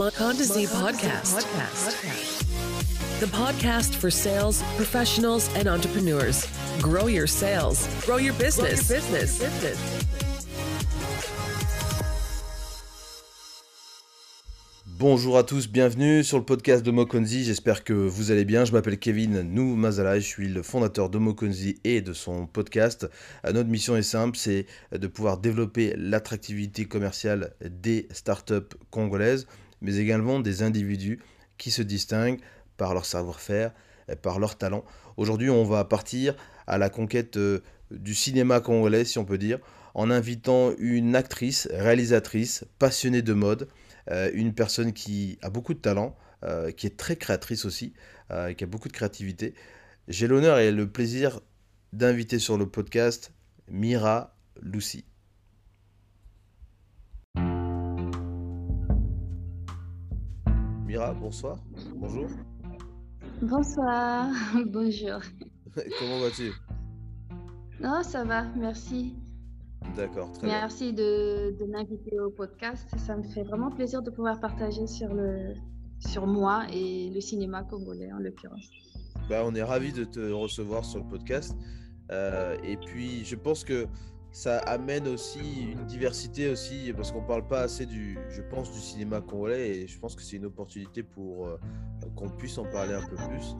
The podcast for sales professionals and entrepreneurs. Grow your sales, grow your business. Bonjour à tous, bienvenue sur le podcast de Mokonzi. J'espère que vous allez bien. Je m'appelle Kevin Nou Mazala, je suis le fondateur de Mokonzi et de son podcast. Euh, notre mission est simple, c'est de pouvoir développer l'attractivité commerciale des startups congolaises, mais également des individus qui se distinguent par leur savoir-faire, par leur talent. Aujourd'hui, on va partir à la conquête euh, du cinéma congolais, si on peut dire, en invitant une actrice, réalisatrice, passionnée de mode euh, une personne qui a beaucoup de talent, euh, qui est très créatrice aussi, qui a beaucoup de créativité. J'ai l'honneur et le plaisir d'inviter sur le podcast Mira Lucy. Mira, bonsoir. Bonjour. Bonsoir. Bonjour. Comment vas-tu? Non, ça va, merci. D'accord, très Merci de, de m'inviter au podcast. Ça me fait vraiment plaisir de pouvoir partager sur, le, sur moi et le cinéma congolais en l'occurrence. Bah, on est ravis de te recevoir sur le podcast. Euh, et puis, je pense que ça amène aussi une diversité aussi, parce qu'on parle pas assez du, je pense, du cinéma congolais, et je pense que c'est une opportunité pour euh, qu'on puisse en parler un peu plus.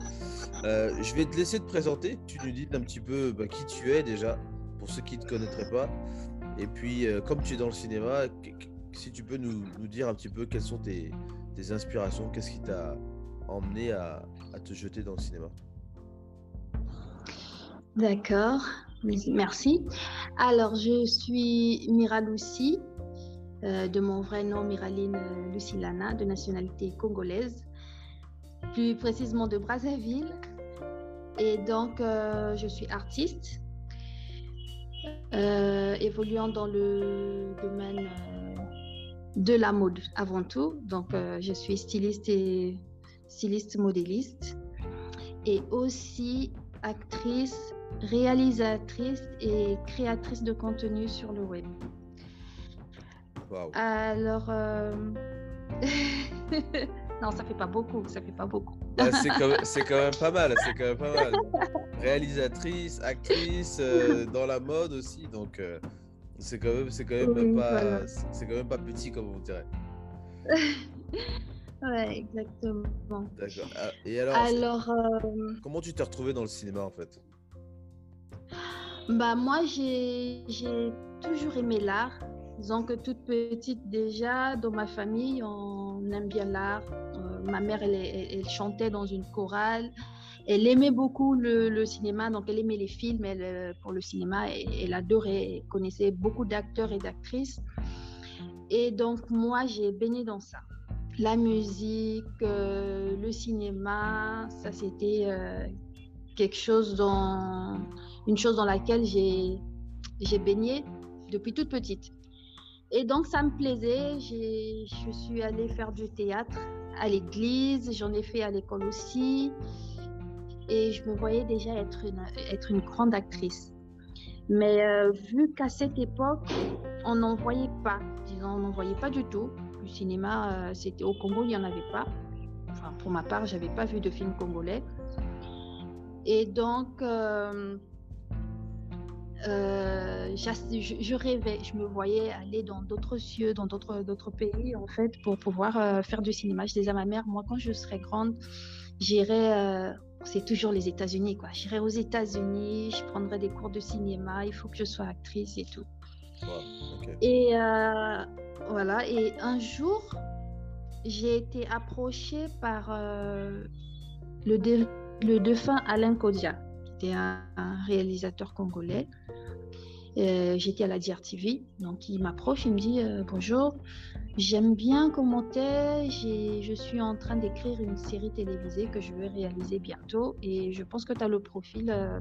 Euh, je vais te laisser te présenter. Tu nous dis un petit peu bah, qui tu es déjà, pour ceux qui ne te connaîtraient pas. Et puis, euh, comme tu es dans le cinéma, si tu peux nous, dire un petit peu quelles sont tes, inspirations, qu'est-ce qui t'a emmené à, te jeter dans le cinéma? D'accord, merci. Alors, je suis Mira Lucie, euh, de mon vrai nom Miraline Lucilana, de nationalité congolaise, plus précisément de Brazzaville. Et donc, euh, je suis artiste euh, évoluant dans le domaine euh, de la mode avant tout. Donc, euh, je suis styliste et styliste modéliste et aussi actrice, réalisatrice et créatrice de contenu sur le web. Wow. Alors, non, ça fait pas beaucoup, ça fait pas beaucoup. Ouais, c'est quand, quand, même pas mal, c'est quand même pas mal. Réalisatrice, actrice, euh, dans la mode aussi, donc euh, c'est quand même, c'est quand même oui, pas, voilà. c'est quand même pas petit comme on dirait. ouais, exactement. D'accord. Ah, et alors, alors euh... comment tu t'es retrouvée dans le cinéma en fait? Bah moi j'ai toujours aimé l'art. Disons que toute petite déjà, dans ma famille, on aime bien l'art. Euh, ma mère, elle, chantait dans une chorale. Elle aimait beaucoup le, cinéma, donc elle aimait les films elle, euh, pour le cinéma. Elle, adorait, connaissait beaucoup d'acteurs et d'actrices. Et donc moi, j'ai baigné dans ça. La musique, euh, le cinéma, ça c'était quelque chose dans, une chose dans laquelle j'ai baigné depuis toute petite. Et donc, ça me plaisait. Je suis allée faire du théâtre à l'église. J'en ai fait à l'école aussi. Et je me voyais déjà être une, être une grande actrice. Mais euh, vu qu'à cette époque, on n'en voyait pas. Disons, on n'en voyait pas du tout. Le cinéma, euh, c'était au Congo, il n'y en avait pas. Enfin, pour ma part, je n'avais pas vu de film congolais. Et donc, euh, euh, je, je, rêvais, je me voyais aller dans d'autres cieux, dans d'autres pays, en fait, pour pouvoir euh, faire du cinéma. Je disais à ma mère, moi, quand je serai grande, j'irai, euh, c'est toujours les États-Unis, quoi. J'irai aux États-Unis, je prendrai des cours de cinéma, il faut que je sois actrice et tout. Wow, okay. Et voilà, et un jour, j'ai été approchée par le défunt Alain Kodia, un réalisateur congolais. Euh, j'étais à la DRTV, donc il m'approche, il me dit euh, bonjour, j'aime bien commenter, je suis en train d'écrire une série télévisée que je vais réaliser bientôt et je pense que tu as le profil euh,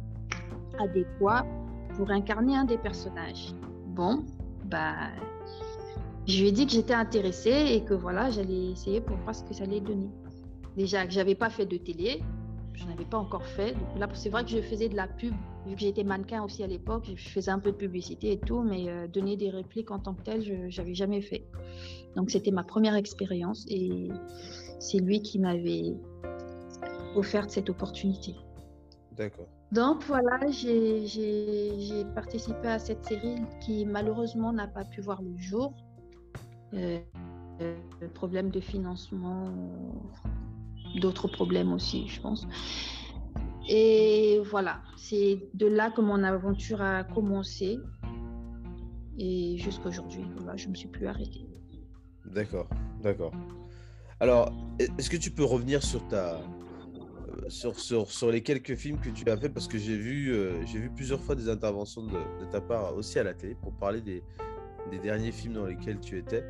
adéquat pour incarner un des personnages. Bon, bah, je lui ai dit que j'étais intéressée et que voilà, j'allais essayer pour voir ce que ça allait donner. Déjà que j'avais pas fait de télé, je n'avais pas encore fait. là, c'est vrai que je faisais de la pub, vu que j'étais mannequin aussi à l'époque, je faisais un peu de publicité et tout, mais euh, donner des répliques en tant que tel, je n'avais jamais fait. Donc c'était ma première expérience et c'est lui qui m'avait offert cette opportunité. D'accord. Donc voilà, j'ai participé à cette série qui malheureusement n'a pas pu voir le jour. Euh, euh problème de financement, d'autres problèmes aussi, je pense. Et voilà, c'est de là que mon aventure a commencé. Et jusqu'à aujourd'hui, voilà, je ne me suis plus arrêtée. D'accord, d'accord. Alors, est-ce que tu peux revenir sur ta, sur, sur, sur, les quelques films que tu as fait? Parce que j'ai vu, euh, j'ai vu plusieurs fois des interventions de, ta part aussi à la télé pour parler des, des derniers films dans lesquels tu étais.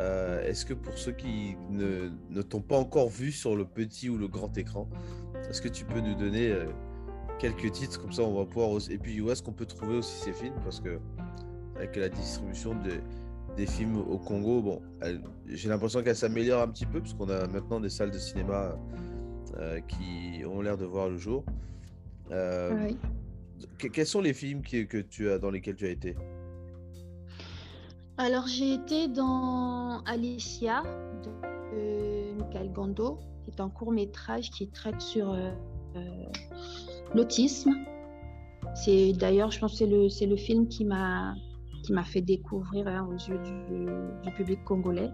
Euh, est-ce que pour ceux qui ne, ne t'ont pas encore vu sur le petit ou le grand écran, est-ce que tu peux nous donner euh, quelques titres comme ça on va pouvoir et puis où est-ce qu'on peut trouver aussi ces films? Parce que avec la distribution de, des films au Congo, bon, j'ai l'impression qu'elle s'améliore un petit peu parce qu'on a maintenant des salles de cinéma euh, qui ont l'air de voir le jour. Quels sont les films que tu as dans lesquels tu as été? Alors, j'ai été dans Alicia de Michael Gando, qui est un court métrage qui traite sur euh, euh, l'autisme. C'est d'ailleurs, je pense c'est le, c'est le film qui m'a, qui m'a fait découvrir hein, aux yeux du, public congolais.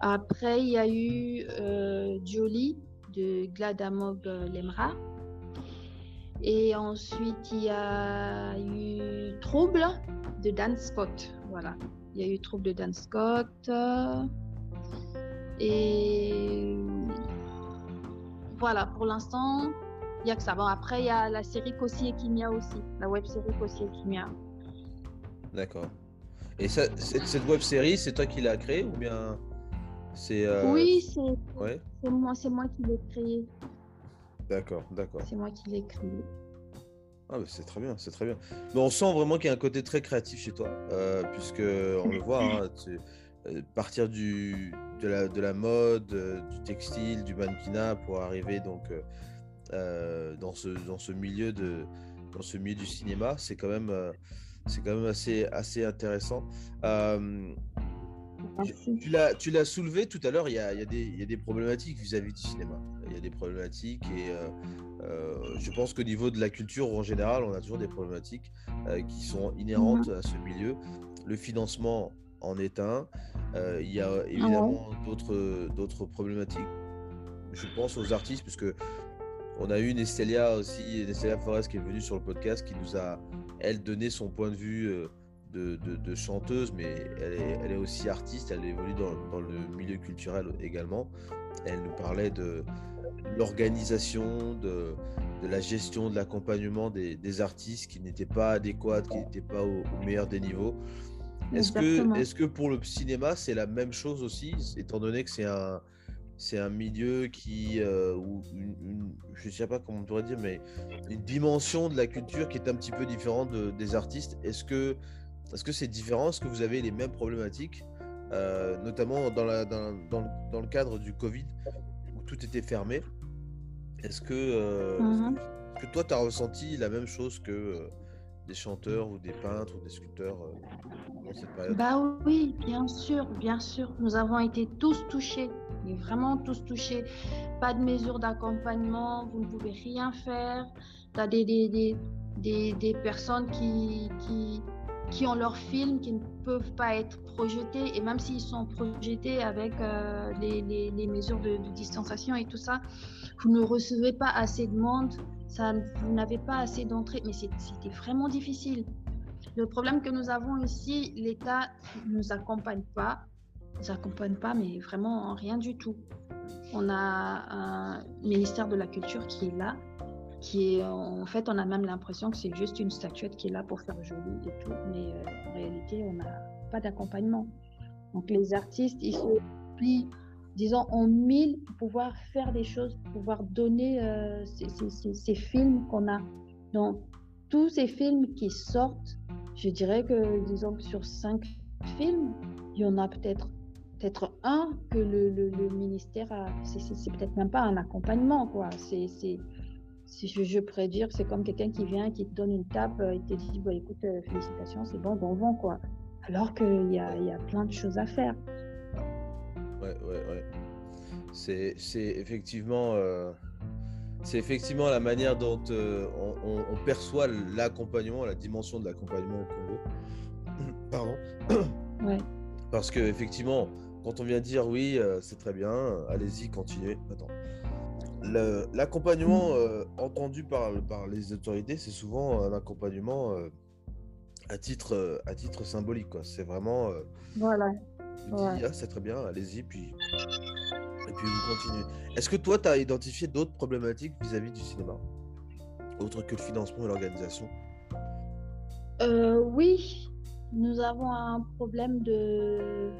Après, il y a eu euh, Jolie de Gladamog Lemra. Et ensuite, il y a eu Trouble de Dan Scott. Voilà. Il y a eu Trouble de Dan Scott. Et voilà, pour l'instant, il n'y a que ça. Bon, après, il y a la série Kossi et Kimia aussi, la web série Kossi et Kimia. D'accord. Et ça, cette, web série, c'est toi qui l'as créée ou bien c'est. Euh, oui, c'est ouais. moi, moi qui l'ai créée. D'accord, d'accord. C'est moi qui l'ai créée. Ah c'est très bien, c'est très bien. Mais on sent vraiment qu'il y a un côté très créatif chez toi, euh, puisque on le voit, hein, euh, partir du, de, la, de la mode, euh, du textile, du mannequinat pour arriver donc dans, ce, dans ce milieu de dans ce milieu du cinéma, c'est quand même c'est quand même assez assez intéressant. Tu l'as soulevé tout à l'heure, il, y a, des problématiques vis-à-vis du cinéma. Il y a des problématiques et euh, euh, je pense qu'au niveau de la culture en général, on a toujours des problématiques euh, qui sont inhérentes mhm. à ce milieu. Le financement en est un. il y a évidemment d'autres problématiques. Je pense aux artistes, puisque on a eu une Estelia aussi, Estelia Forest qui est venue sur le podcast, qui nous a, elle, donné son point de vue de, chanteuse, mais elle est, elle est, aussi artiste, elle évolue dans, dans, le milieu culturel également. Elle nous parlait de l'organisation, de, de, la gestion, de l'accompagnement des, des, artistes qui n'étaient pas adéquates, qui n'étaient pas au, meilleur des niveaux. Est-ce que, est que pour le cinéma, c'est la même chose aussi, étant donné que c'est un, c'est un milieu qui, euh, ou une, je ne sais pas comment on pourrait dire, mais une dimension de la culture qui est un petit peu différente des artistes? Est-ce que est-ce que c'est différent? Est-ce que vous avez les mêmes problématiques, euh, notamment dans, la, dans, dans, le cadre du Covid, où tout était fermé Est-ce que, euh, mmh que toi, tu as ressenti la même chose que euh, des chanteurs ou des peintres ou des sculpteurs dans cette période? Bah oui, bien sûr, bien sûr. Nous avons été tous touchés, mais vraiment tous touchés. Pas de mesures d'accompagnement, vous ne pouvez rien faire. Tu as des, des, des, des, personnes qui, qui, qui ont leurs films qui ne peuvent pas être projetés et même s'ils sont projetés avec euh, les, mesures de, distanciation et tout ça, vous ne recevez pas assez de monde, ça, vous n'avez pas assez d'entrées, mais c'était vraiment difficile. Le problème que nous avons ici, l'État ne nous accompagne pas, nous accompagne pas, mais vraiment rien du tout. On a un ministère de la Culture qui est là, qui est en fait on a même l'impression que c'est juste une statuette qui est là pour faire joli et tout mais euh, en réalité on n'a pas d'accompagnement donc les artistes ils se plient disons en mille pour pouvoir faire des choses pour pouvoir donner euh, ces, films qu'on a donc tous ces films qui sortent je dirais que disons sur cinq films il y en a peut-être peut-être un que le, ministère a. C'est peut-être même pas un accompagnement, quoi. C'est je, je pourrais dire, c'est comme quelqu'un qui vient, qui te donne une tape et te dit bah, écoute, euh, félicitations, c'est bon, bon vent, quoi. Alors qu'il y a, y a plein de choses à faire. Ouais, ouais, ouais. C'est effectivement. Euh, c'est effectivement la manière dont euh, on, perçoit l'accompagnement, la dimension de l'accompagnement au Congo. Pardon. Ouais. Parce que effectivement, quand on vient dire oui, c'est très bien, allez-y, continuez. Attends. L'accompagnement euh, entendu par, par les autorités, c'est souvent un accompagnement euh, à, titre, euh, à titre symbolique. C'est vraiment. voilà. Ah, c'est très bien, allez-y, puis. Et puis vous continuez. Est-ce que toi, tu as identifié d'autres problématiques vis-à-vis du cinéma? Autre que le financement et l'organisation? Oui, nous avons un problème de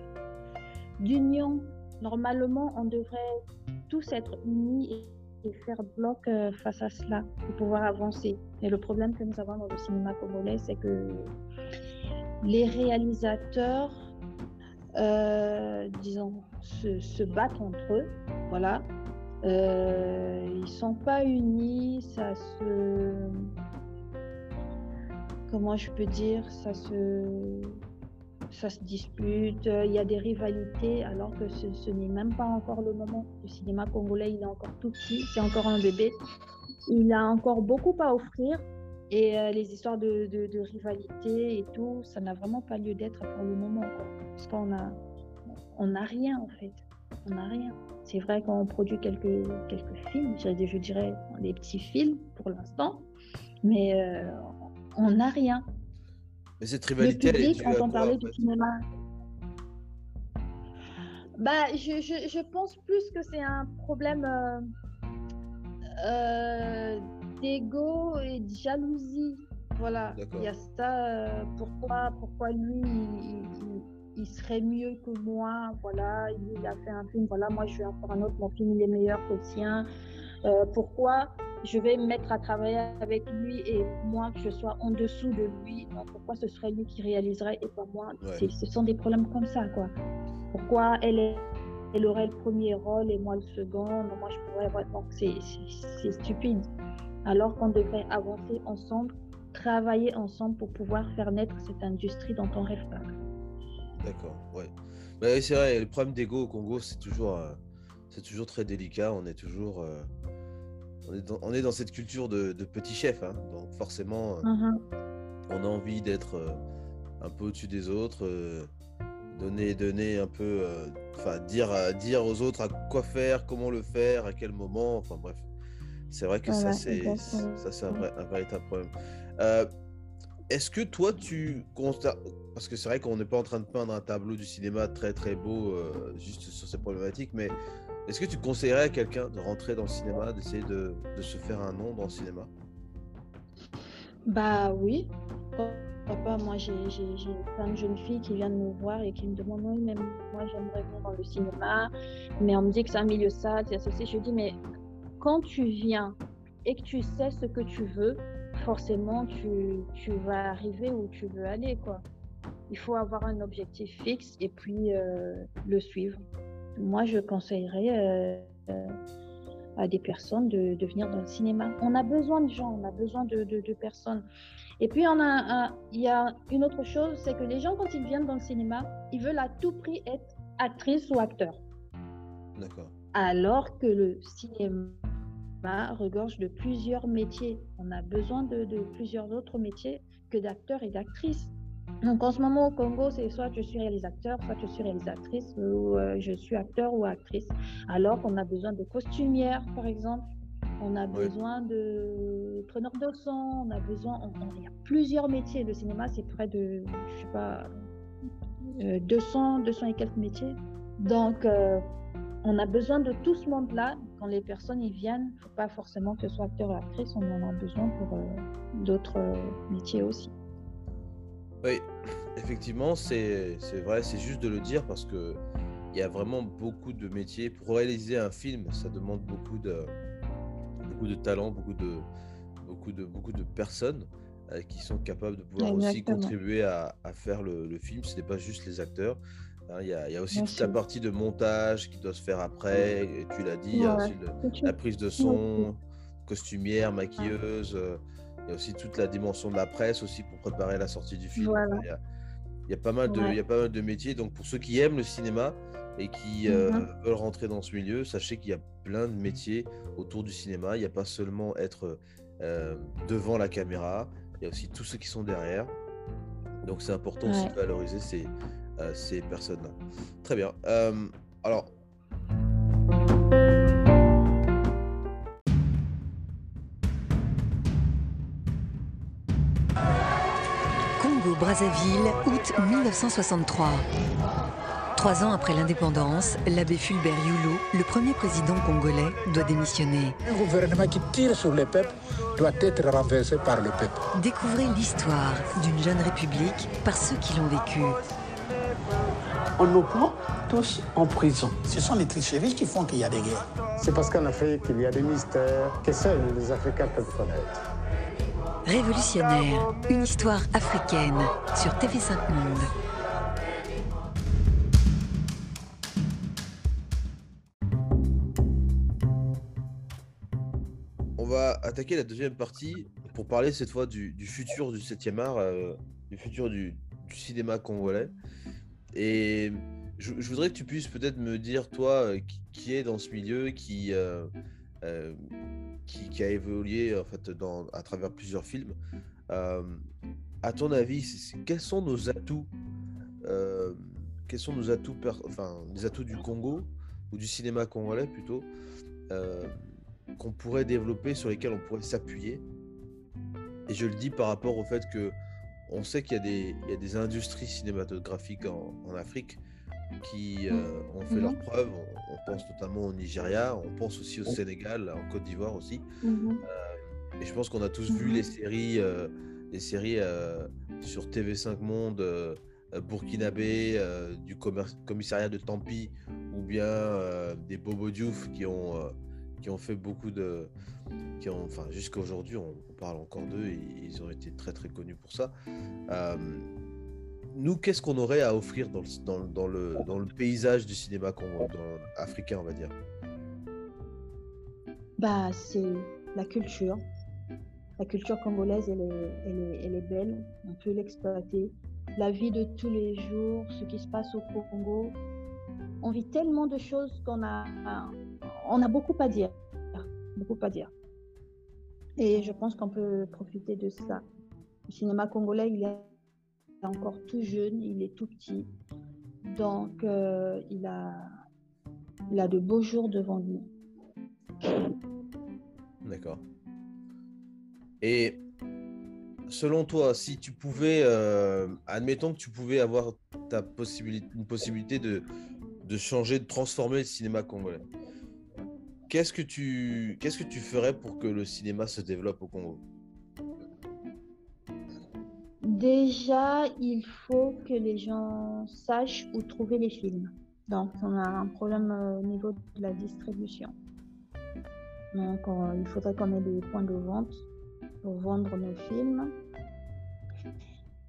d'union Normalement, on devrait tous être unis et, faire bloc euh, face à cela pour pouvoir avancer. Et le problème que nous avons dans le cinéma congolais, c'est que les réalisateurs, euh, disons, se, battent entre eux. Voilà. Euh, ils sont pas unis, ça se. Comment je peux dire Ça se ça se dispute, euh, il y a des rivalités, alors que ce, n'est même pas encore le moment. Le cinéma congolais, il est encore tout petit, c'est encore un bébé. Il a encore beaucoup à offrir. Et euh, les histoires de, rivalité et tout, ça n'a vraiment pas lieu d'être pour le moment. Parce qu'on a, on n'a rien en fait. On n'a rien. C'est vrai qu'on produit quelques, quelques films, je dirais des petits films pour l'instant, mais euh, on n'a rien. Mais cette rivalité, le public entend parler du cinéma. Bah, je, je, je, pense plus que c'est un problème euh, euh, d'ego et de jalousie. Voilà, il y a ça. Euh, pourquoi, pourquoi lui, il, serait mieux que moi Voilà, il a fait un film. Voilà, moi, je vais en faire un autre. Mon film, il est meilleur que le sien. pourquoi je vais me mettre à travailler avec lui et moi que je sois en dessous de lui. pourquoi ce serait lui qui réaliserait et pas moi? Ce sont des problèmes comme ça, quoi. Pourquoi elle, est, elle aurait le premier rôle et moi le second? Moi, je pourrais avoir. Donc, c'est stupide. Alors qu'on devrait avancer ensemble, travailler ensemble pour pouvoir faire naître cette industrie dont on rêve pas. D'accord, ouais. Bah, c'est vrai, le problème d'ego au Congo, c'est toujours, euh, c'est toujours très délicat. On est toujours. Euh, on est dans, cette culture de, petit chef, hein. donc forcément, euh, on a envie d'être euh, un peu au-dessus des autres, euh, donner, donner un peu, enfin dire, dire aux autres à quoi faire, comment le faire, à quel moment, enfin bref. C'est vrai que ça, c'est un, véritable problème. Est-ce que toi, tu constates, parce que c'est vrai qu'on n'est pas en train de peindre un tableau du cinéma très très beau juste sur ces problématiques, mais est-ce que tu conseillerais à quelqu'un de rentrer dans le cinéma, d'essayer de, se faire un nom dans le cinéma? Bah oui. Papa, moi j'ai plein de jeunes filles qui viennent me voir et qui me demandent oui, mais moi j'aimerais venir dans le cinéma, mais on me dit que c'est un milieu sale, c'est associé. Je dis mais quand tu viens et que tu sais ce que tu veux, forcément tu, tu vas arriver où tu veux aller quoi. Il faut avoir un objectif fixe et puis euh, le suivre moi, je conseillerais euh, à des personnes de, venir dans le cinéma. On a besoin de gens, on a besoin de, personnes. Et puis, on a il y a une autre chose, c'est que les gens, quand ils viennent dans le cinéma, ils veulent à tout prix être actrice ou acteur. D'accord. Alors que le cinéma regorge de plusieurs métiers. On a besoin de, de plusieurs autres métiers que d'acteurs et d'actrices. Donc en ce moment au Congo, c'est soit je suis réalisateur, soit je suis réalisatrice, ou euh, je suis acteur ou actrice. Alors qu'on a besoin de costumières, par exemple. On a besoin de preneurs de son, on a besoin, il y a plusieurs métiers. Le cinéma, c'est près de, je sais pas, 200, euh, 200 et quelques métiers. Donc, euh, on a besoin de tout ce monde-là. Quand les personnes y viennent, il ne faut pas forcément que ce soit acteur ou actrice, on en a besoin pour d'autres métiers aussi. Oui, effectivement, c'est vrai, c'est juste de le dire parce que il y a vraiment beaucoup de métiers. Pour réaliser un film, ça demande beaucoup de, beaucoup de talent, beaucoup de, beaucoup de, beaucoup de personnes euh, qui sont capables de pouvoir aussi contribuer à, faire le, film. Ce n'est pas juste les acteurs. Hein, il y, a aussi toute la partie de montage qui doit se faire après, et tu l'as dit, la prise de son, costumière, maquilleuse. Euh, il y a aussi toute la dimension de la presse aussi pour préparer la sortie du film. Il, y a, pas mal de, il y a pas mal de métiers. Donc pour ceux qui aiment le cinéma et qui euh, mm-hmm. veulent rentrer dans ce milieu, sachez qu'il y a plein de métiers autour du cinéma. Il n'y a pas seulement être euh, devant la caméra, il y a aussi tous ceux qui sont derrière. Donc c'est important aussi de valoriser ces, ces personnes-là. Très bien. alors Brazzaville, août 1963. Trois ans après l'indépendance, l'abbé Fulbert Youlou, le premier président congolais, doit démissionner. Un gouvernement qui tire sur le peuple doit être renversé par le peuple. Découvrez l'histoire d'une jeune république par ceux qui l'ont vécue. On nous prend tous en prison. Ce sont les tricheries qui font qu'il y a des guerres. C'est parce qu'en Afrique, il y a des mystères que seuls les Africains peuvent connaître. Révolutionnaire, une histoire africaine sur TV5 Monde. On va attaquer la deuxième partie pour parler cette fois du, futur du 7e art, euh, du futur du, cinéma congolais. Et je, voudrais que tu puisses peut-être me dire, toi, euh, qui, est dans ce milieu, qui, euh, qui, a évolué en fait à travers plusieurs films. Euh, à ton avis, quels sont nos atouts euh, Quels sont nos atouts, enfin les atouts du Congo ou du cinéma congolais plutôt euh, qu'on pourrait développer, sur lesquels on pourrait s'appuyer? Et je le dis par rapport au fait que on sait qu'il y, a des industries cinématographiques en Afrique qui euh, ont fait leurs mmh. preuves. On, pense notamment au Nigeria, on pense aussi au Sénégal, en Côte d'Ivoire aussi. Mmh. Euh, et je pense qu'on a tous vu les séries, euh, les séries sur TV5 Monde, burkinabé, du commissariat de Tampi, ou bien des Bobo Diouf qui ont, qui ont fait beaucoup de. Qui ont, enfin, jusqu'à aujourd'hui, on, parle encore d'eux ils ont été très très connus pour ça nous, qu'est-ce qu'on aurait à offrir dans le, dans, le, dans le paysage du cinéma africain, on va dire? Bah, C'est la culture. La culture congolaise, elle est, elle est, elle est belle, on peut l'exploiter. La vie de tous les jours, ce qui se passe au Congo. On vit tellement de choses qu'on a, on a beaucoup à dire. Beaucoup à dire. Et je pense qu'on peut profiter de ça. Le cinéma congolais, il est encore tout jeune, il est tout petit. Donc, euh, il, a, de beaux jours devant lui. D'accord. Et selon toi, si tu pouvais, euh, admettons que tu pouvais avoir ta possibilité, une possibilité de, changer, de transformer le cinéma congolais, qu'est-ce que tu ferais pour que le cinéma se développe au Congo? Déjà, il faut que les gens sachent où trouver les films. Donc, on a un problème euh, au niveau de la distribution. Donc, il faudrait qu'on ait des points de vente pour vendre nos films.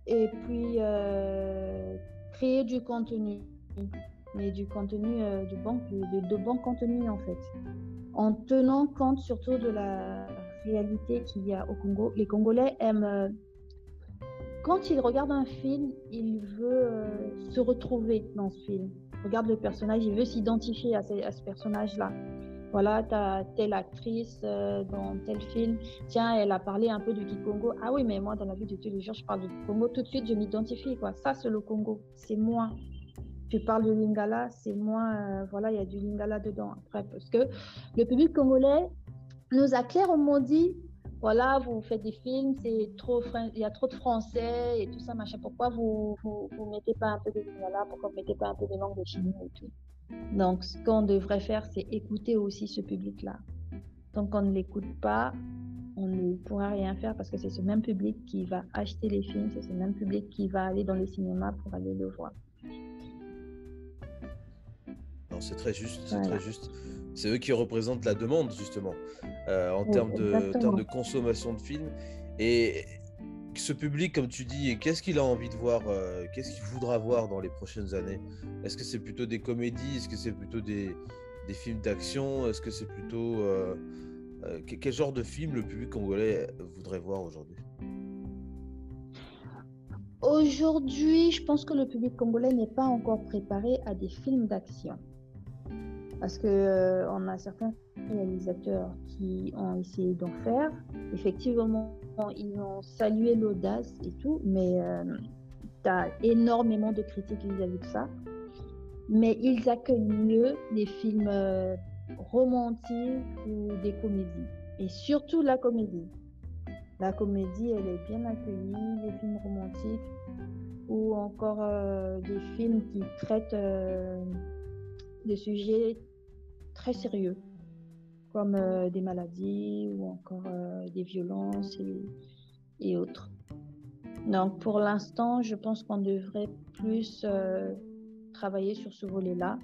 Et puis, euh, créer du contenu. Mais du contenu, euh, du bon, de, de bon contenu, en fait. En tenant compte surtout de la réalité qu'il y a au Congo. Les Congolais aiment quand il regarde un film, il veut euh, se retrouver dans ce film. Il regarde le personnage, il veut s'identifier à, ce personnage-là. Voilà, as telle actrice euh, dans tel film. Tiens, elle a parlé un peu du Kikongo. Ah oui, mais moi, dans la vie de tous les jours, je parle du Congo. Tout de suite, je m'identifie. quoi. Ça, c'est le Congo. C'est moi. Tu parles de Lingala, c'est moi. Euh, voilà, il y a du Lingala dedans. Après, parce que le public congolais nous a clairement dit voilà, vous faites des films, c'est trop, il y a trop de français et tout ça, machin. Pourquoi vous, vous, mettez pas un peu de voilà, pourquoi vous mettez pas un peu de langue de chinois et tout? Donc, ce qu'on devrait faire, c'est écouter aussi ce public-là. Tant qu'on ne l'écoute pas, on ne pourra rien faire parce que c'est ce même public qui va acheter les films, c'est ce même public qui va aller dans les cinémas pour aller le voir. Non, c'est très juste, c'est très juste. C'est eux qui représentent la demande, justement, euh, en termes, de, de, consommation de films. Et ce public, comme tu dis, qu'est-ce qu'il a envie de voir Qu'est-ce qu'il voudra voir dans les prochaines années? Est-ce que c'est plutôt des comédies? Est-ce que c'est plutôt des, des films d'action? Est-ce que c'est plutôt... quel genre de film le public congolais voudrait voir aujourd'hui? Aujourd'hui, je pense que le public congolais n'est pas encore préparé à des films d'action. Parce qu'on euh, on a certains réalisateurs qui ont essayé d'en faire. Effectivement, ils ont salué l'audace et tout, mais euh, tu as énormément de critiques vis-à-vis de ça. Mais ils accueillent mieux les films euh, romantiques ou des comédies. Et surtout la comédie. La comédie, elle est bien accueillie, les films romantiques ou encore des films qui traitent des sujets très sérieux, comme euh, des maladies ou encore des violences et, autres. Donc pour l'instant, je pense qu'on devrait plus travailler sur ce volet-là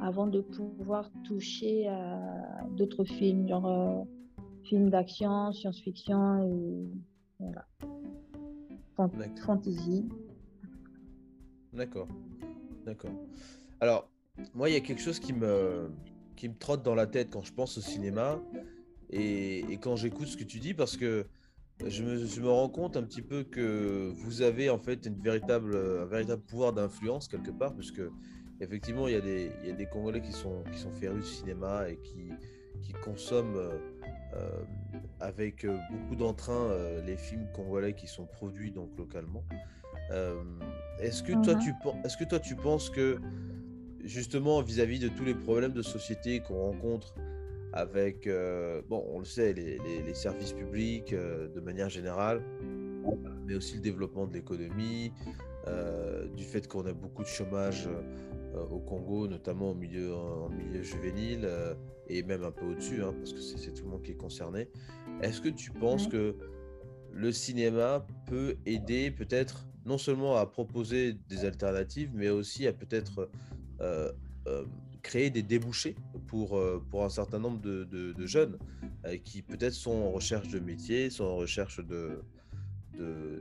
avant de pouvoir toucher à d'autres films, genre films d'action, science-fiction et voilà. fantasy. D'accord. D'accord. Alors, moi, il y a quelque chose qui me, qui me trotte dans la tête quand je pense au cinéma et, et quand j'écoute ce que tu dis parce que je me, je me, rends compte un petit peu que vous avez en fait une véritable, un véritable pouvoir d'influence quelque part, puisque effectivement il y a des, il y a des Congolais qui sont, qui sont férus de cinéma et qui, qui consomment euh, avec beaucoup d'entrain euh, les films congolais qui sont produits donc localement. Euh, est-ce que, toi, tu, est que toi tu penses que justement vis-à-vis de tous les problèmes de société qu'on rencontre avec, bon, on le sait, les, les, services publics de manière générale, mais aussi le développement de l'économie, du fait qu'on a beaucoup de chômage au Congo, notamment au milieu, en, milieu juvénile, et même un peu au-dessus, hein, parce que c'est tout le monde qui est concerné. Est-ce que tu penses que le cinéma peut aider peut-être non seulement à proposer des alternatives, mais aussi à peut-être euh, euh, créer des débouchés pour, euh, pour un certain nombre de, jeunes qui peut-être sont en recherche de métier, sont en recherche de,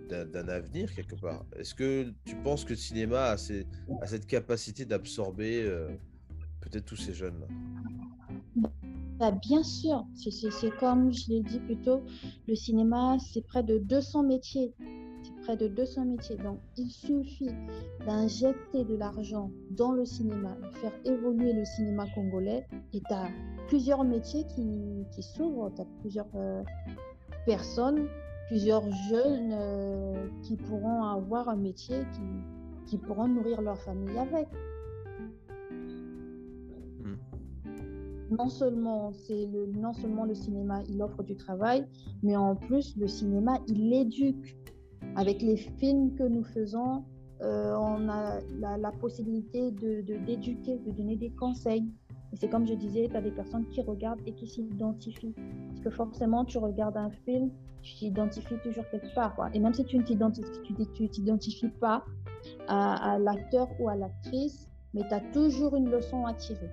d'un avenir quelque part. Est-ce que tu penses que le cinéma a, a cette capacité d'absorber peut-être tous ces jeunes-là? Bah, bien sûr, c'est comme je l'ai dit plus tôt, le cinéma, c'est près de 200 métiers. Près de 200 métiers. Donc, il suffit d'injecter de l'argent dans le cinéma, de faire évoluer le cinéma congolais, et tu as plusieurs métiers qui, qui s'ouvrent, tu as plusieurs euh, personnes, plusieurs jeunes euh, qui pourront avoir un métier, qui, qui pourront nourrir leur famille avec. non seulement c'est le non seulement le cinéma il offre du travail, mais en plus le cinéma il éduque. Avec les films que nous faisons, euh, on a la, possibilité de d'éduquer, de, donner des conseils. Et c'est comme je disais, tu as des personnes qui regardent et qui s'identifient. Parce que forcément, tu regardes un film, tu t'identifies toujours quelque part. Et même si tu ne t'identifies pas à, à l'acteur ou à l'actrice, mais tu as toujours une leçon à tirer.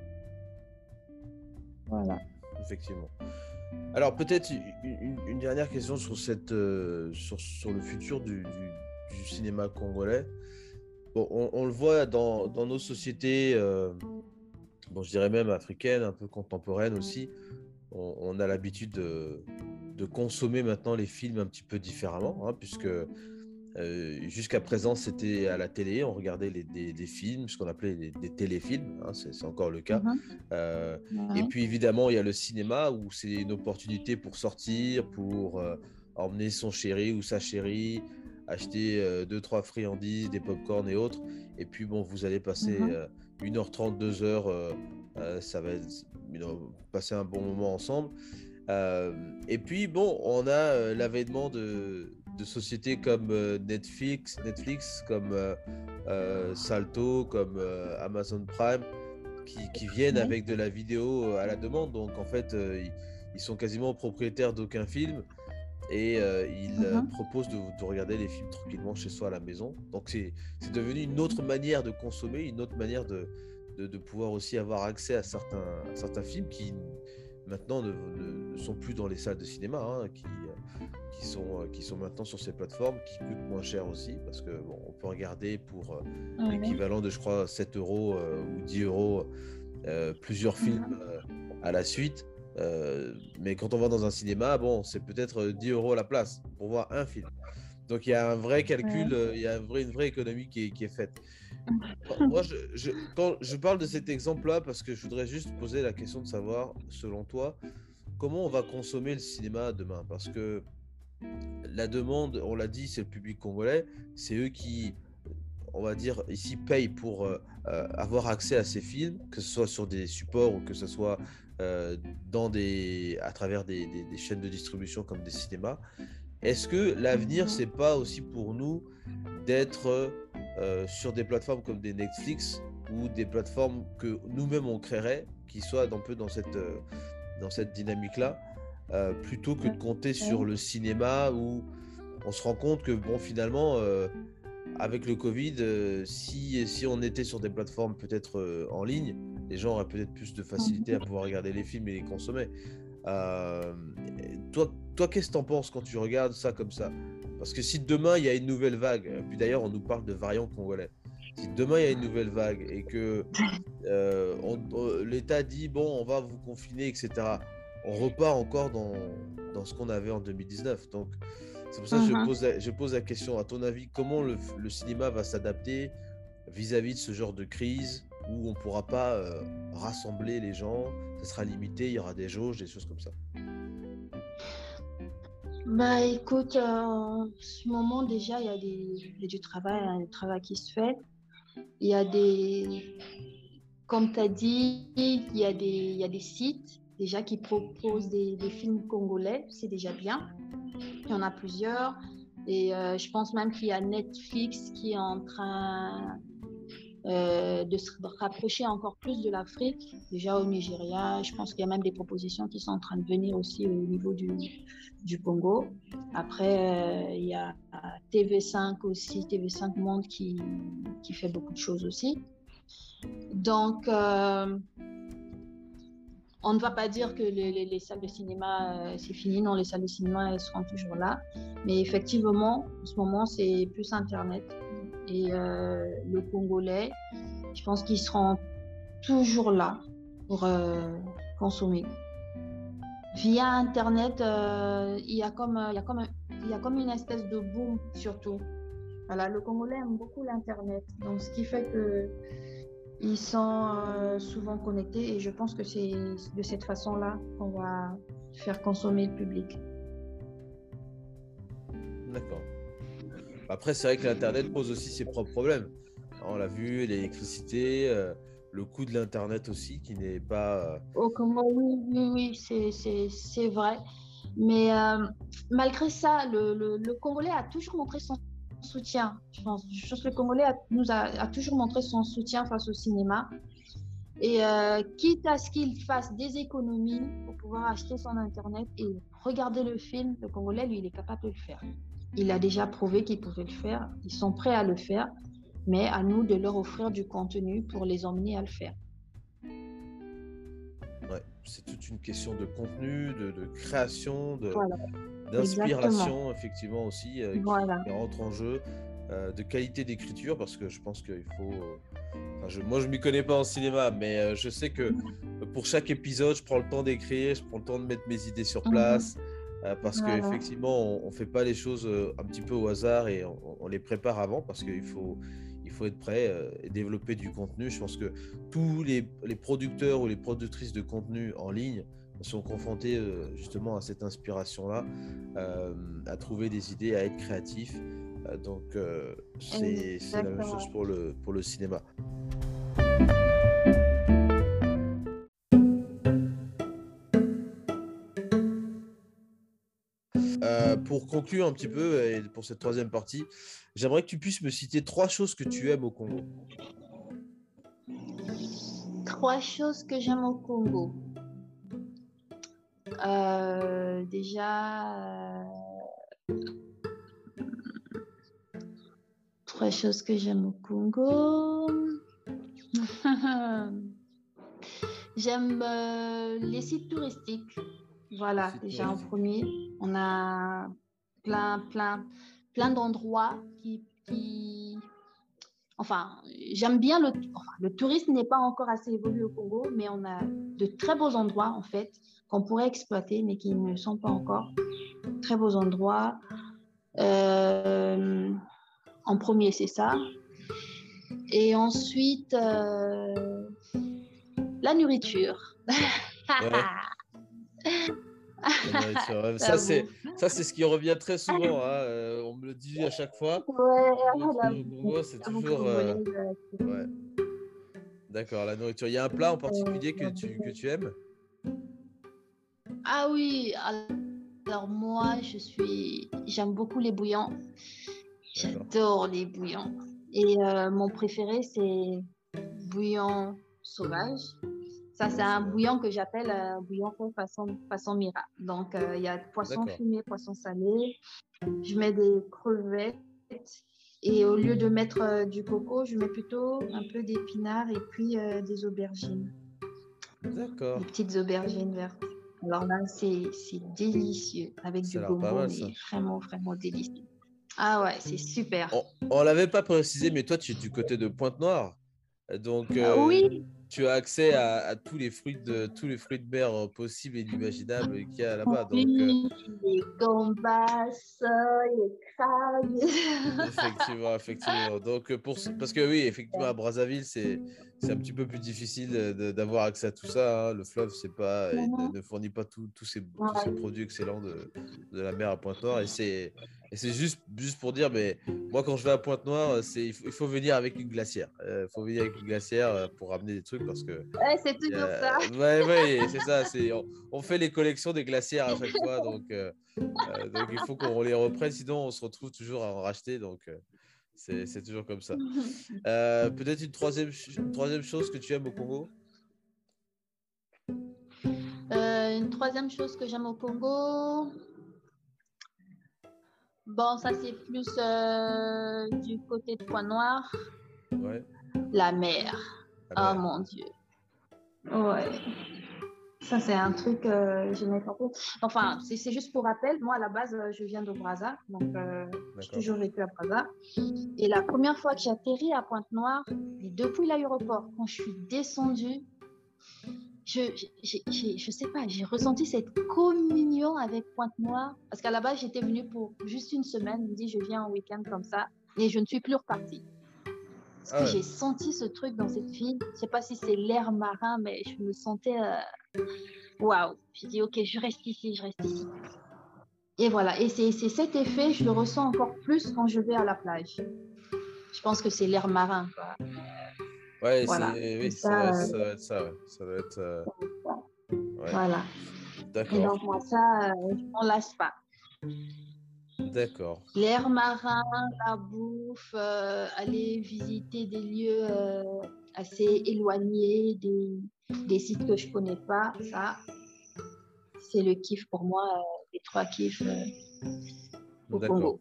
Voilà. Effectivement. Alors peut-être une, dernière question sur, cette, euh, sur, le futur du, cinéma congolais. Bon, on, le voit dans, nos sociétés, euh, bon, je dirais même africaines, un peu contemporaines aussi. On, a l'habitude de, de, consommer maintenant les films un petit peu différemment, hein, puisque euh, jusqu'à présent, c'était à la télé, on regardait des, films, ce qu'on appelait des, téléfilms, hein, c'est encore le cas. Mhm. Euh, et puis évidemment, il y a le cinéma où c'est une opportunité pour sortir, pour euh, emmener son chéri ou sa chérie, acheter deux, trois friandises, des pop-corn et autres. Et puis bon, vous allez passer 1h30, mhm. 2h, ça va passer un bon moment ensemble. et puis bon, on a l'avènement de de sociétés comme euh, Netflix, Netflix comme euh, euh, Salto, comme Amazon Prime, qui, viennent avec de la vidéo à la demande. Donc en fait, ils, sont quasiment propriétaires d'aucun film et ils mhm. proposent de, regarder les films tranquillement chez soi à la maison. Donc c'est devenu une autre manière de consommer, une autre manière de, de, pouvoir aussi avoir accès à certains, certains films qui maintenant ne, sont plus dans les salles de cinéma, hein, qui, qui sont, qui sont maintenant sur ces plateformes, qui coûtent moins cher aussi, parce que bon, on peut regarder pour l'équivalent de, je crois, 7 euros ou 10 euros plusieurs films à la suite. mais quand on va dans un cinéma, bon, c'est peut-être 10 euros la place pour voir un film. Donc il y a un vrai calcul, il y a une vraie économie qui est, faite. Moi, je, quand je parle de cet exemple-là, parce que je voudrais juste poser la question de savoir, selon toi, comment on va consommer le cinéma demain? Parce que la demande, on l'a dit, c'est le public congolais, c'est eux qui, on va dire, ici payent pour euh, euh, avoir accès à ces films, que ce soit sur des supports ou que ce soit euh, à travers des, chaînes de distribution comme des cinémas. Est-ce que l'avenir, c'est pas aussi pour nous d'être sur des plateformes comme des Netflix ou des plateformes que nous-mêmes on créerait, qui soient un peu dans cette dynamique-là, plutôt que de compter sur le cinéma où on se rend compte que, bon, finalement, avec le Covid, si, si on était sur des plateformes peut-être en ligne, les gens auraient peut-être plus de facilité à pouvoir regarder les films et les consommer. toi, toi qu'est-ce que tu en penses quand tu regardes ça comme ça? Parce que si demain il y a une nouvelle vague, puis d'ailleurs on nous parle de variants congolais, si demain il y a une nouvelle vague et que l'État dit bon on va vous confiner, etc., on repart encore dans, dans ce qu'on avait en 2019. Donc c'est pour ça que je, uh-huh. pose la, je pose la question, à ton avis, comment le, le cinéma va s'adapter vis-à-vis de ce genre de crise où on ne pourra pas euh, rassembler les gens, ça sera limité, il y aura des jauges, des choses comme ça? Bah écoute, euh, en ce moment déjà, il y, a des, il y a du travail, un travail qui se fait. Il y a des, comme tu as dit, il y, a des, il y a des sites déjà qui proposent des, films congolais, c'est déjà bien. Il y en a plusieurs. Et euh, je pense même qu'il y a Netflix qui est en train euh, de se rapprocher encore plus de l'Afrique, déjà au Nigeria. Je pense qu'il y a même des propositions qui sont en train de venir aussi au niveau du, du Congo. Après, euh, il y a TV5 aussi, TV5 Monde qui, qui fait beaucoup de choses aussi. Donc, on ne va pas dire que les, salles de cinéma, euh, c'est fini. Non, les salles de cinéma, elles seront toujours là. Mais effectivement, en ce moment, c'est plus Internet. Et euh, le Congolais, je pense qu'ils seront toujours là pour euh, consommer. Via Internet, il y, a comme, il, y a comme, il y a comme une espèce de boom, surtout. Voilà, le Congolais aime beaucoup l'Internet. Donc, ce qui fait que ils sont euh, souvent connectés et je pense que c'est de cette façon-là qu'on va faire consommer le public. D'accord. Après, c'est vrai que l'Internet pose aussi ses propres problèmes. On l'a vu, l'électricité, euh, le coût de l'Internet aussi, qui n'est pas... Euh, oh, comment, oui, oui, oui c'est vrai. Mais malgré ça, le, le, le Congolais a toujours montré son soutien. Je pense, je pense que le Congolais nous a, toujours montré son soutien face au cinéma. Et euh, quitte à ce qu'il fasse des économies pour pouvoir acheter son Internet et regarder le film, le Congolais, lui, il est capable de le faire. Il a déjà prouvé qu'il pouvait le faire. Ils sont prêts à le faire, mais à nous de leur offrir du contenu pour les emmener à le faire. Ouais, c'est toute une question de contenu, de, création, de, d'inspiration, effectivement, aussi, euh, qui, rentre en jeu, euh, de qualité d'écriture, parce que je pense qu'il faut. Euh, je, moi, je ne m'y connais pas en cinéma, mais je sais que pour chaque épisode, je prends le temps d'écrire, je prends le temps de mettre mes idées sur mhm. place. parce qu'effectivement, on ne fait pas les choses un petit peu au hasard et on, les prépare avant parce qu'il faut, faut être prêt et développer du contenu. Je pense que tous les, les, producteurs ou les productrices de contenu en ligne sont confrontés euh, justement à cette inspiration-là, euh, à trouver des idées, à être créatifs. Euh, donc c'est la même chose pour le, pour le cinéma. Pour conclure un petit peu et pour cette troisième partie, j'aimerais que tu puisses me citer trois choses que tu aimes au Congo. Trois choses que j'aime au Congo. Euh, déjà, euh, trois choses que j'aime au Congo. j'aime euh, les sites touristiques. Voilà, déjà en premier. On a plein, plein, plein d'endroits qui, qui, Enfin, j'aime bien le, enfin, le tourisme n'est pas encore assez évolué au Congo, mais on a de très beaux endroits en fait qu'on pourrait exploiter, mais qui ne sont pas encore très beaux endroits. Euh, en premier, c'est ça. Et ensuite, euh, la nourriture. Ça, c'est, ça, c'est ce qui revient très souvent. Hein. Euh, on me le dit à chaque fois. Ouais, c'est toujours. Euh, ouais. D'accord, la nourriture. Il y a un plat en particulier que tu, que tu aimes? Ah oui. Alors, moi, je suis. J'aime beaucoup les bouillons. J'adore les bouillons. Et euh, mon préféré, c'est bouillon sauvage. Ça, c'est un bouillon que j'appelle un bouillon façon, façon mira. Donc, euh, il y a poisson fumé, poisson salé. Je mets des crevettes. Et au lieu de mettre euh, du coco, je mets plutôt un peu d'épinards et puis euh, des aubergines. D'accord. Des petites aubergines vertes. Alors là, c'est délicieux avec du gomo, vraiment, vraiment délicieux. Ah ouais, c'est super. On, ne l'avait pas précisé, mais toi, tu es du côté de Pointe-Noire. Donc, oui tu as accès à, tous les fruits de tous les fruits de mer euh, possibles et inimaginables qu'il y a là-bas. Donc, euh, les gambas, les crabes. effectivement, effectivement. Donc pour parce que oui, effectivement à Brazzaville, c'est c'est un petit peu plus difficile d'avoir accès à tout ça. Hein. Le fleuve, c'est pas, il ne, fournit pas tous ces, ces, produits excellents de, de, la mer à Pointe-Noire. Et c'est juste, juste pour dire, mais moi, quand je vais à Pointe-Noire, il faut, il faut venir avec une glacière. Euh, il faut venir avec une glacière euh, pour ramener des trucs parce que. Ouais, c'est toujours ça. Ouais, ouais, c'est ça. On, on, fait les collections des glacières à chaque fois. Donc, euh, donc il faut qu'on les reprenne, sinon on se retrouve toujours à en racheter. Donc. C'est toujours comme ça. Euh, peut-être une troisième, troisième chose que tu aimes au Congo? Euh, Une troisième chose que j'aime au Congo. Bon, ça c'est plus euh, du côté de Pointe-Noire. Ouais. La mer. Oh mon Dieu. Ouais. Ça, c'est un truc que euh, je n'ai pas Enfin, c'est juste pour rappel. Moi, à la base, euh, je viens de Brazza. Donc, euh, j'ai toujours vécu à Brazza. Et la première fois que j'ai atterri à Pointe-Noire, et depuis l'aéroport, quand je suis descendue, je, je, sais pas, j'ai ressenti cette communion avec Pointe-Noire. Parce qu'à la base, j'étais venue pour juste une semaine. Je me dis, je viens en week-end comme ça. Et je ne suis plus repartie. Parce que ah j'ai senti ce truc dans cette ville. Je sais pas si c'est l'air marin, mais je me sentais waouh. J'ai dit, ok, je reste ici, je reste ici. Et voilà. Et c'est cet effet, je le ressens encore plus quand je vais à la plage. Je pense que c'est l'air marin. Quoi. Ouais, voilà. oui, ça, ça, doit être ça. Ouais. Ça doit être. Euh, voilà. D'accord. Et donc, moi, ça, euh, je m'en lasse pas. D'accord. L'air marin, la bouffe, euh, aller visiter des lieux assez éloignés, des, des sites que je connais pas, ça, c'est le kiff pour moi, euh, les trois kiffs euh, au Congo.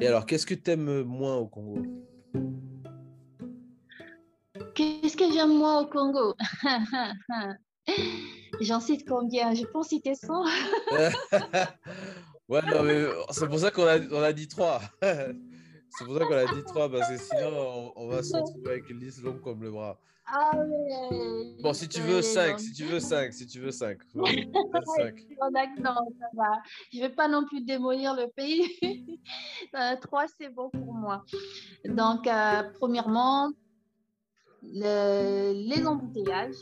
Et alors, qu'est-ce que tu aimes moins au Congo? Que j'aime moins au Congo J'en cite combien? Je pense citer 100. ouais, non, mais c'est pour ça qu'on a, on a dit trois. c'est pour ça qu'on a dit trois, parce que sinon, on, va se retrouver avec une liste longue comme le bras. Ah. Bon, si tu veux 5, si tu veux 5, si tu veux 5. non, ça va. Je ne vais pas non plus démolir le pays. 3, euh, c'est bon pour moi. Donc, euh, premièrement, le, les embouteillages.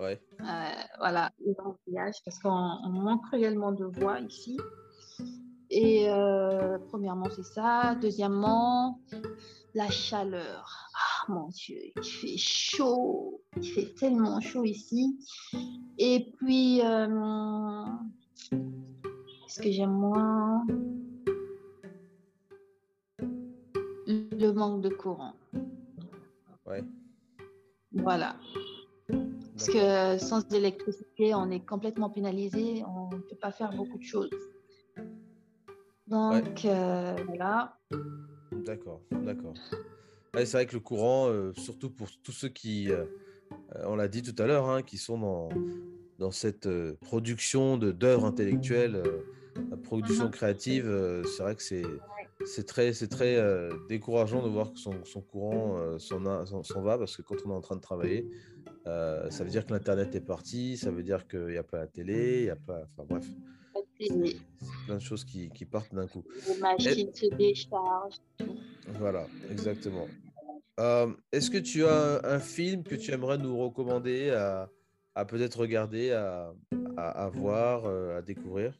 Ouais. Euh, voilà, les embouteillages, parce qu'on manque réellement de voix ici. Et premièrement, c'est ça. Deuxièmement, la chaleur. Ah mon Dieu, il fait chaud, il fait tellement chaud ici. Et puis, euh, ce que j'aime moins, le manque de courant. Ouais. Voilà. Parce que sans électricité, on est complètement pénalisé, on ne peut pas faire beaucoup de choses. Donc, euh, voilà. D'accord, d'accord. c'est vrai que le courant, euh, surtout pour tous ceux qui, euh, on l'a dit tout à l'heure, hein, qui sont dans, dans cette production d'œuvres intellectuelles la production créative, euh, c'est vrai que c'est c'est très, c'est très euh, décourageant de voir que son, son courant euh, s'en va parce que quand on est en train de travailler, euh, ça veut dire que l'Internet est parti, ça veut dire qu'il n'y a pas la télé, il n'y a pas. Enfin bref, c'est plein de choses qui, qui partent d'un coup. Les machines se déchargent. Voilà, exactement. Euh, est-ce que tu as un, un film que tu aimerais nous recommander à, à peut-être regarder, à, à, à voir, à découvrir?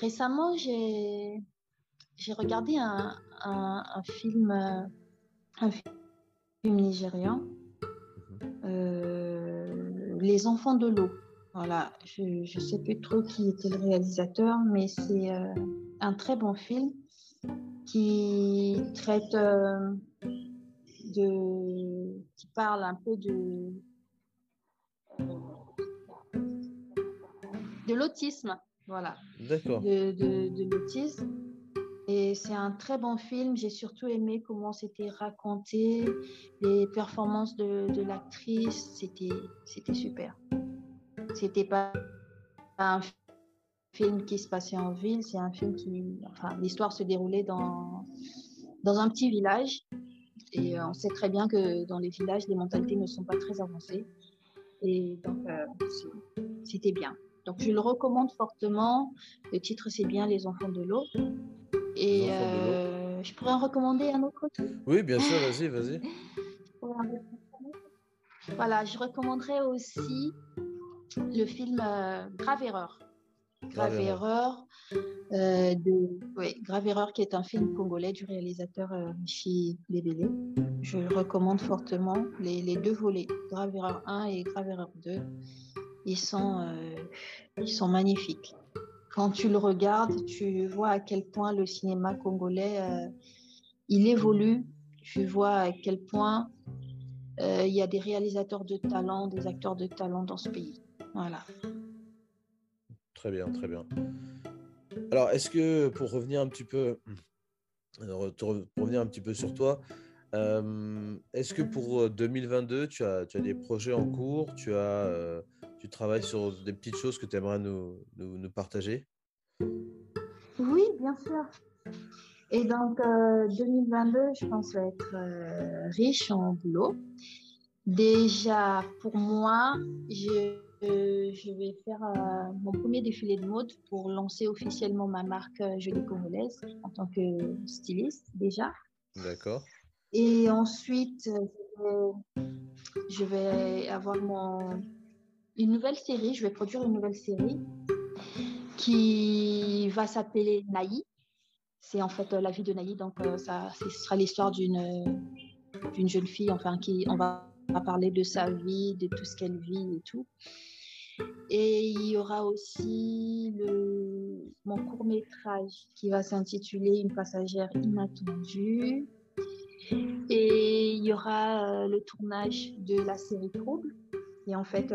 Récemment, j'ai regardé un, un, un film, euh, un film nigérian, euh, Les Enfants de l'eau. Voilà, je ne sais plus trop qui était le réalisateur, mais c'est euh, un très bon film qui traite euh, de, qui parle un peu de, de l'autisme, voilà, de, de, de l'autisme. Et c'est un très bon film. J'ai surtout aimé comment c'était raconté, les performances de, de l'actrice, c'était c'était super. C'était pas un film qui se passait en ville, c'est un film qui, enfin, l'histoire se déroulait dans dans un petit village. Et euh, on sait très bien que dans les villages, les mentalités ne sont pas très avancées. Et donc, euh, c'était bien. Donc, je le recommande fortement. Le titre, c'est bien Les enfants de l'eau. Et euh, je pourrais en recommander un autre aussi. Oui, bien sûr, vas-y, vas-y. Voilà, je recommanderais aussi le film euh, Grave Erreur. Grave Grave Erreur, euh, de, ouais, Grave Erreur, qui est un film congolais du réalisateur euh, Michi Lebele. Je le recommande fortement. Les, les deux volets, Grave Erreur 1 et Grave Erreur 2, ils sont, euh, ils sont magnifiques. Quand tu le regardes, tu vois à quel point le cinéma congolais, euh, il évolue. Tu vois à quel point euh, il y a des réalisateurs de talent, des acteurs de talent dans ce pays. Voilà. Très bien, très bien. Alors, est-ce que pour revenir un petit peu, revenir un petit peu sur toi, est-ce que pour euh, 2022, tu as, tu as des projets en cours, tu as, tu travailles sur des petites choses que tu aimerais nous, nous, nous partager? Oui, bien sûr. Et donc, euh, 2022, je pense, va être euh, riche en boulot. Déjà, pour moi, je, euh, je vais faire euh, mon premier défilé de mode pour lancer officiellement ma marque euh, Jolie Congolaise en tant que styliste, déjà. D'accord. Et ensuite, euh, je vais avoir mon, une nouvelle série, je vais produire une nouvelle série qui va s'appeler Naï. C'est en fait euh, la vie de Naï, donc euh, ça, ce sera l'histoire d'une euh, d'une jeune fille, enfin, qui, on va, parler de sa vie, de tout ce qu'elle vit et tout. Et il y aura aussi mon court métrage qui va s'intituler Une passagère inattendue. Et il y aura le tournage de la série Trouble. Et en fait,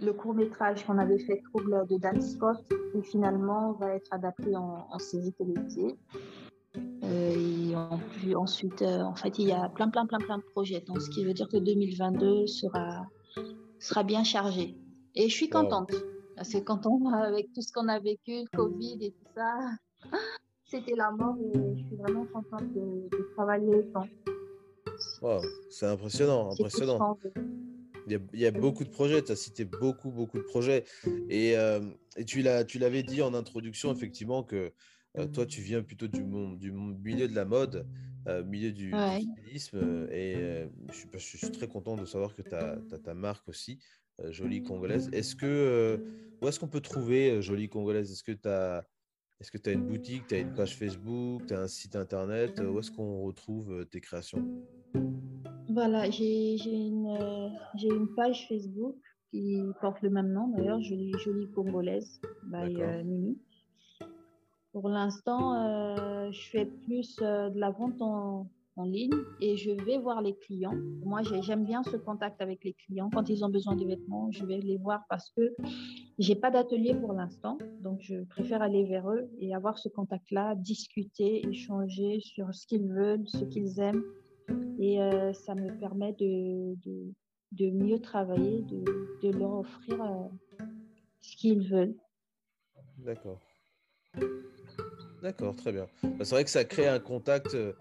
le court métrage qu'on avait fait Trouble de Dan Scott, et finalement va être adapté en, en série télévisée. Euh, et en- ensuite, euh, en fait, il y a plein, plein, plein, plein de projets. Donc, ce qui veut dire que 2022 sera, sera bien chargé. Et je suis Wow. contente. Assez contente avec tout ce qu'on a vécu, le Covid et tout ça. C'était la mort et je suis vraiment contente de, de travailler autant. Wow, c'est impressionnant, tout impressionnant. Il y, a, il y a beaucoup de projets, tu as cité beaucoup, beaucoup de projets. Et, euh, et tu l'avais dit en introduction, effectivement, que euh, toi, tu viens plutôt du, monde, du monde- milieu de la mode, euh, milieu du, Ouais. stylisme. Et euh, je, suis, je suis très content de savoir que tu as, ta marque aussi, Jolie Congolaise. Est-ce que, où est-ce qu'on peut trouver Jolie Congolaise? Est-ce que tu as, est-ce que tu as une boutique, tu as une page Facebook, tu as un site internet? Où est-ce qu'on retrouve tes créations? Voilà, j'ai une, euh, une page Facebook qui porte le même nom d'ailleurs, Jolie, Jolie Congolaise, by euh, Mimi. Pour l'instant, euh, je fais plus euh, de la vente en, en ligne et je vais voir les clients. Moi, j'ai- j'aime bien ce contact avec les clients. Quand ils ont besoin de vêtements, je vais les voir parce que j'ai pas d'atelier pour l'instant. Donc, je préfère aller vers eux et avoir ce contact-là, discuter, échanger sur ce qu'ils veulent, ce qu'ils aiment. Et euh, ça me permet de, de, de mieux travailler, de, de leur offrir euh, ce qu'ils veulent. D'accord. D'accord, très bien. Bah, c'est vrai que ça crée un contact, euh,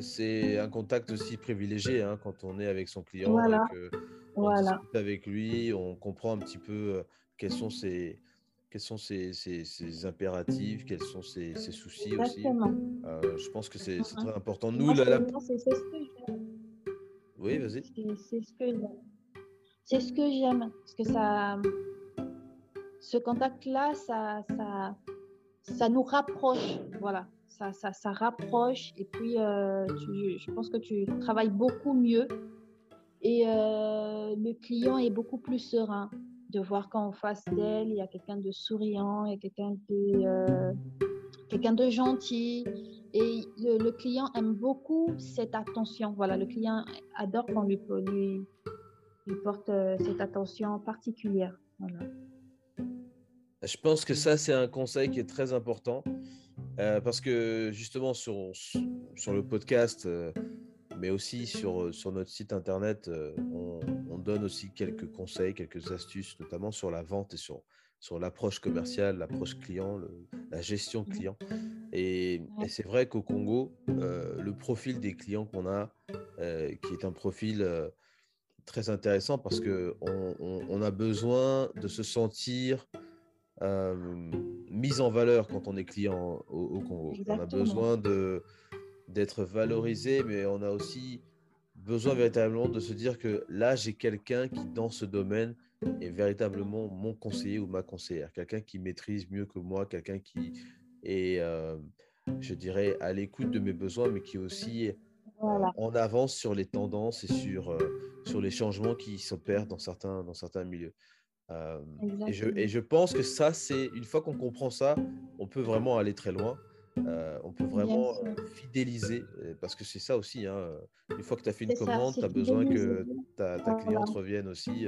c'est un contact aussi privilégié hein, quand on est avec son client, Voilà. et que on Voilà. avec lui, on comprend un petit peu quels sont ses, quels sont ses, ses- ses impératifs, quels sont ses, ses soucis aussi? Euh, je pense que c'est Mhm. très important. Nous, la- c'est- ce que j'aime. Oui, vas-y. C'est c'est ce que j'aime. C'est ce que j'aime. Parce que ça, ce contact-là, ça, ça, ça nous rapproche. Voilà. Ça, ça, ça rapproche. Et puis, euh, tu- je pense que tu travailles beaucoup mieux. Et euh, le client est beaucoup plus serein de voir qu'en face d'elle, il y a quelqu'un de souriant, il y a quelqu'un de, euh, quelqu'un de gentil. Et le, client aime beaucoup cette attention. Voilà, le client adore qu'on lui, lui, lui porte euh, cette attention particulière. Voilà. Je pense que ça, c'est un conseil qui est très important euh, parce que justement sur, sur le podcast, mais aussi sur, sur notre site internet, euh, on, on donne aussi quelques conseils, quelques astuces, notamment sur la vente et sur, sur l'approche commerciale, l'approche client, le- la gestion client. Et, et c'est vrai qu'au Congo, euh, le profil des clients qu'on a, euh, qui est un profil euh, très intéressant parce qu'on on, on a besoin de se sentir euh, mise en valeur quand on est client au, au Congo. On a besoin de d'être valorisé, mais on a aussi besoin véritablement de se dire que là, j'ai quelqu'un qui, dans ce domaine, est véritablement mon conseiller ou ma conseillère, quelqu'un qui maîtrise mieux que moi, quelqu'un qui est, euh, je dirais, à l'écoute de mes besoins, mais qui est aussi Voilà. en avance sur les tendances et sur, euh, sur les changements qui s'opèrent dans certains, dans certains milieux. Euh, et, je, et je pense que ça, c'est une fois qu'on comprend ça, on peut vraiment aller très loin. Euh, on peut vraiment fidéliser, parce que c'est ça aussi. hein, une fois que tu as fait une commande, tu as besoin que ta, Voilà. cliente revienne aussi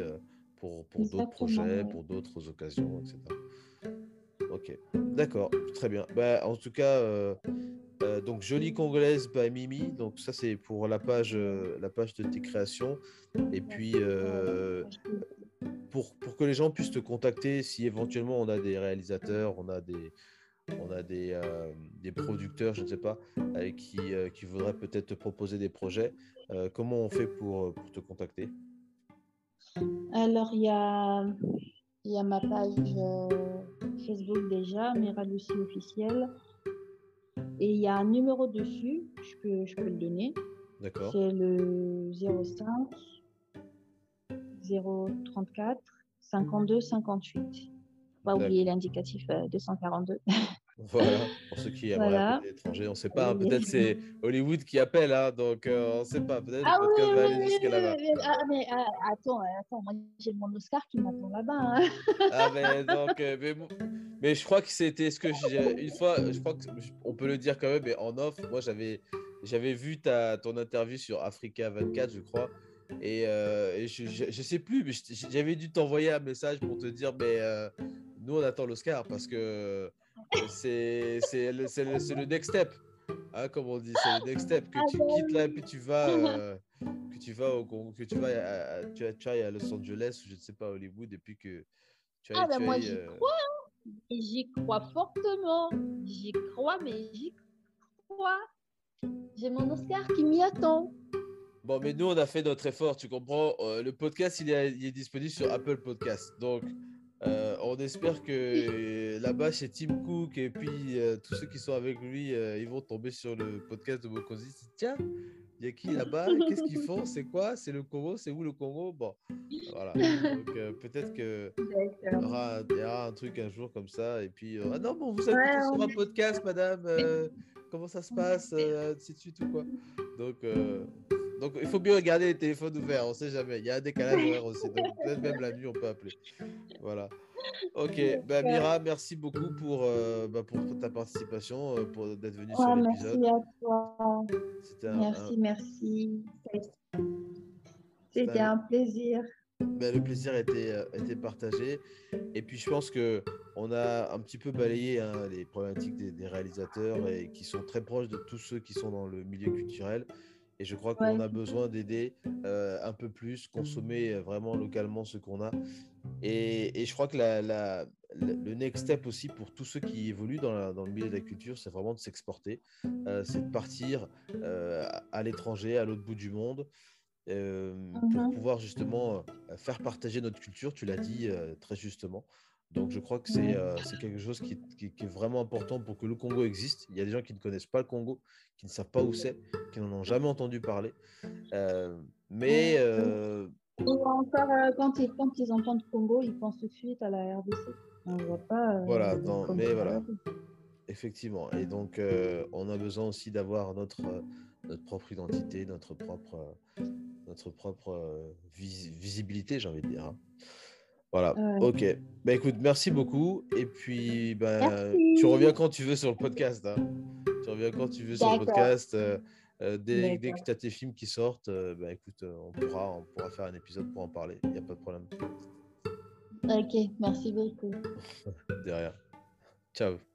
pour, pour d'autres projets, pour d'autres occasions, etc. Ok, d'accord, très bien. Bah, en tout cas, euh, euh, donc jolie congolaise by Mimi. Donc ça c'est pour la page, euh, la page de tes créations. Et puis euh, pour, pour que les gens puissent te contacter, si éventuellement on a des réalisateurs, on a des, on a des, euh, des producteurs, je ne sais pas, euh, qui, euh, qui voudraient peut-être te proposer des projets, euh, comment on fait pour, pour te contacter? Alors, il y a, y a ma page Facebook déjà, Mira Lucie officielle. Et il y a un numéro dessus, je peux, je peux le donner. D'accord C'est le 05 034 52 58. Pas oublier l'indicatif euh, 242. Voilà, pour ceux qui aimeraient Voilà. l'étranger, on ne sait pas, hein, peut-être c'est Hollywood qui appelle, hein, donc euh, on ne sait pas, peut-être Ah oui, va aller jusqu'à là-bas. Ah, mais ah, attends, attends, moi j'ai mon Oscar qui m'attend là-bas. hein. Ah mais donc, euh, mais, je crois que c'était ce que j'ai une fois, je crois qu'on peut le dire quand même, mais en off, moi j'avais j'avais vu ta ton interview sur Africa 24, je crois, et, euh, et je, je, je sais plus, mais j'avais dû t'envoyer un message pour te dire, mais euh, nous on attend l'Oscar parce que c'est c'est le, c'est le, next step, hein, comme on dit, c'est le next step que Ah tu bah quittes là et puis tu vas euh, que tu vas au que tu vas à, à- tu, à Los Angeles ou je ne sais pas à Hollywood et puis que tu ailles, Ah, ben tu moi j'y euh, crois, hein. J'y crois fortement. J'y crois, mais j'y crois. J'ai mon Oscar qui m'y attend. Bon, mais nous, on a fait notre effort, tu comprends. Euh, le podcast, il est, il est disponible sur Apple Podcast. Donc, euh, on espère que là-bas, chez Tim Cook et puis euh, tous ceux qui sont avec lui, euh, ils vont tomber sur le podcast de Mokosi. Tiens, il y a qui là-bas? Qu'est-ce qu'ils font? C'est quoi? C'est le Congo? C'est où le Congo? Bon, voilà. Donc, peut-être que il y, aura, il y aura un truc un jour comme ça. Et puis, ah non, bon, vous avez Ouais, sur un podcast, madame. comment ça se passe ainsi de suite ou quoi? Donc, donc, il faut bien garder les téléphones ouverts. On sait jamais. Il y a un décalage horaire aussi. Donc, peut-être même la nuit, on peut appeler. Voilà. Ok. Bah, Mira, merci beaucoup pour, euh, bah, pour ta participation, euh, pour d'être venue sur Ouais, l'épisode. merci à toi. Un- Merci, un- merci. C'était un plaisir. Ben, le plaisir était, euh, était partagé. Et puis, je pense que on a un petit peu balayé hein, les problématiques des, des réalisateurs et qui sont très proches de tous ceux qui sont dans le milieu culturel. Et je crois qu'on a besoin d'aider un peu plus, consommer vraiment localement ce qu'on a. Et, je crois que la, le next step aussi pour tous ceux qui évoluent dans, dans le milieu de la culture, c'est vraiment de s'exporter, c'est de partir à l'étranger, à l'autre bout du monde. pour Mhm. pouvoir justement faire partager notre culture, tu l'as dit très justement. Donc je crois que c'est quelque chose qui, qui- qui est vraiment important pour que le Congo existe. Il y a des gens qui ne connaissent pas le Congo, qui ne savent pas où c'est, qui n'en ont jamais entendu parler. Euh, mais euh, Et encore, euh, quand, ils, quand ils entendent Congo, ils pensent tout de suite à la RDC. On voit pas. euh, Voilà, non, Congo mais voilà. Effectivement, et donc euh, on a besoin aussi d'avoir notre, euh, notre propre identité, notre propre, euh, notre propre euh, vis- visibilité, j'ai envie de dire. hein. Voilà, Ouais. ok. Bah écoute, merci beaucoup. Et puis, bah, Merci. tu reviens quand tu veux sur le podcast. hein. Tu reviens quand tu veux sur le podcast. euh, euh, dès, dès que tu as tes films qui sortent, euh, bah écoute, euh, on pourra, on pourra faire un épisode pour en parler. Il n'y a pas de problème. Ok, merci beaucoup. Derrière. Ciao.